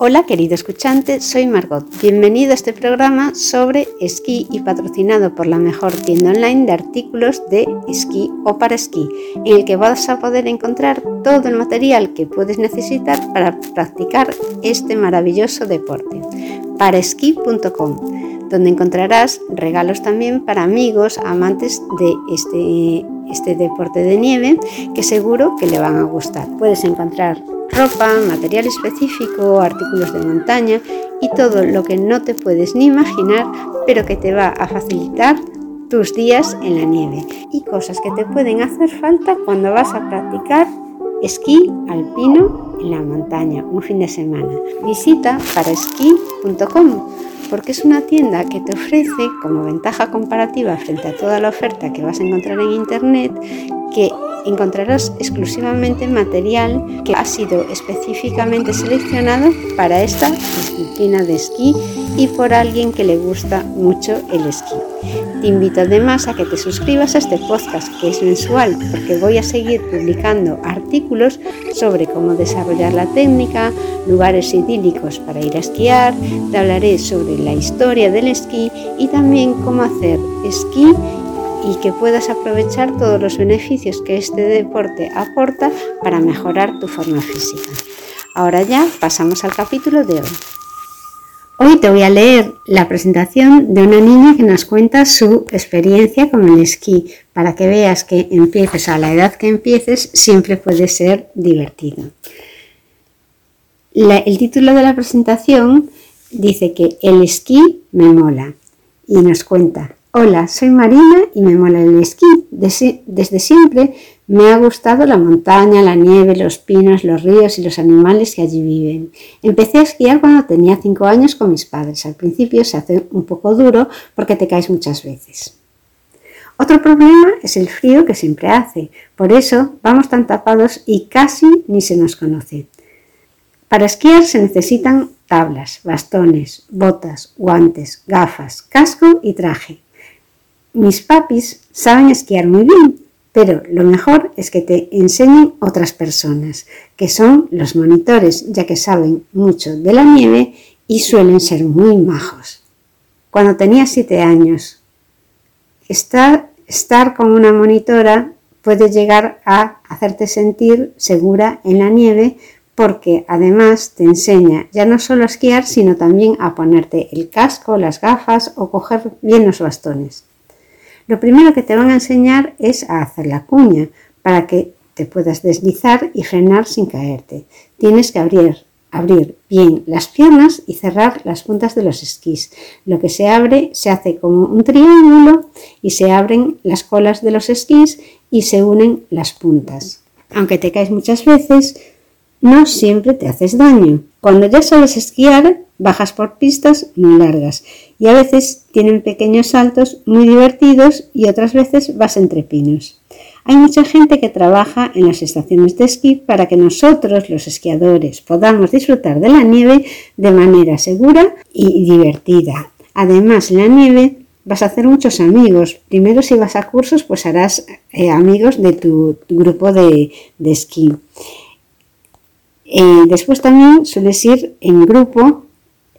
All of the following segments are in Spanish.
Hola querido escuchante, soy Margot. Bienvenido a este programa sobre esquí y patrocinado por la mejor tienda online de artículos de esquí o para esquí, en el que vas a poder encontrar todo el material que puedes necesitar para practicar este maravilloso deporte. Paraesquí.com, donde encontrarás regalos también para amigos, amantes de este, este deporte de nieve, que seguro que le van a gustar. Puedes encontrar ropa, material específico, artículos de montaña y todo lo que no te puedes ni imaginar, pero que te va a facilitar tus días en la nieve y cosas que te pueden hacer falta cuando vas a practicar esquí alpino en la montaña un fin de semana. Visita paraesquí.com porque es una tienda que te ofrece como ventaja comparativa frente a toda la oferta que vas a encontrar en internet que encontrarás exclusivamente material que ha sido específicamente seleccionado para esta disciplina de esquí y por alguien que le gusta mucho el esquí. Te invito además a que te suscribas a este podcast que es mensual porque voy a seguir publicando artículos sobre cómo desarrollar la técnica, lugares idílicos para ir a esquiar, te hablaré sobre la historia del esquí y también cómo hacer esquí y que puedas aprovechar todos los beneficios que este deporte aporta para mejorar tu forma física. Ahora ya pasamos al capítulo de hoy. Hoy te voy a leer la presentación de una niña que nos cuenta su experiencia con el esquí, para que veas que empieces a la edad que empieces, siempre puede ser divertido. el título de la presentación dice que el esquí me mola y nos cuenta Hola, soy Marina y me mola el esquí. Desde siempre me ha gustado la montaña, la nieve, los pinos, los ríos y los animales que allí viven. Empecé a esquiar cuando tenía 5 años con mis padres. Al principio se hace un poco duro porque te caes muchas veces. Otro problema es el frío que siempre hace. Por eso vamos tan tapados y casi ni se nos conoce. Para esquiar se necesitan tablas, bastones, botas, guantes, gafas, casco y traje. Mis papis saben esquiar muy bien, pero lo mejor es que te enseñen otras personas, que son los monitores, ya que saben mucho de la nieve y suelen ser muy majos. Cuando tenía siete años, estar, estar con una monitora puede llegar a hacerte sentir segura en la nieve porque además te enseña ya no solo a esquiar, sino también a ponerte el casco, las gafas o coger bien los bastones. Lo primero que te van a enseñar es a hacer la cuña para que te puedas deslizar y frenar sin caerte. Tienes que abrir, abrir bien las piernas y cerrar las puntas de los esquís. Lo que se abre se hace como un triángulo y se abren las colas de los esquís y se unen las puntas. Aunque te caes muchas veces, no siempre te haces daño. Cuando ya sabes esquiar, bajas por pistas muy largas y a veces tienen pequeños saltos muy divertidos y otras veces vas entre pinos. Hay mucha gente que trabaja en las estaciones de esquí para que nosotros, los esquiadores, podamos disfrutar de la nieve de manera segura y divertida. Además, en la nieve vas a hacer muchos amigos. Primero, si vas a cursos, pues harás eh, amigos de tu, grupo de, esquí. Eh, después también sueles ir en grupo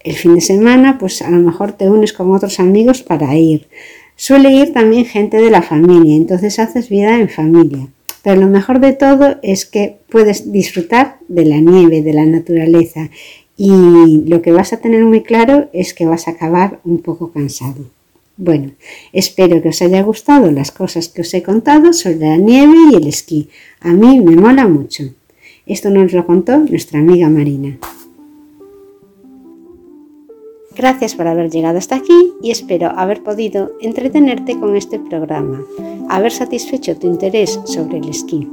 el fin de semana, pues a lo mejor te unes con otros amigos para ir. Suele ir también gente de la familia, entonces haces vida en familia. Pero lo mejor de todo es que puedes disfrutar de la nieve, de la naturaleza y lo que vas a tener muy claro es que vas a acabar un poco cansado. Bueno, espero que os haya gustado las cosas que os he contado sobre la nieve y el esquí. A mí me mola mucho. Esto nos lo contó nuestra amiga Marina. Gracias por haber llegado hasta aquí y espero haber podido entretenerte con este programa, haber satisfecho tu interés sobre el esquí.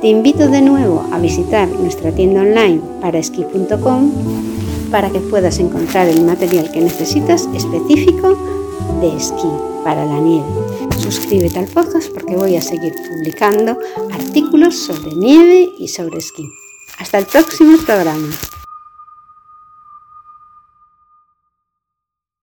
Te invito de nuevo a visitar nuestra tienda online para esquí.com para que puedas encontrar el material que necesitas específico de esquí para la nieve. Suscríbete al podcast porque voy a seguir publicando artículos sobre nieve y sobre esquí. Hasta el próximo programa.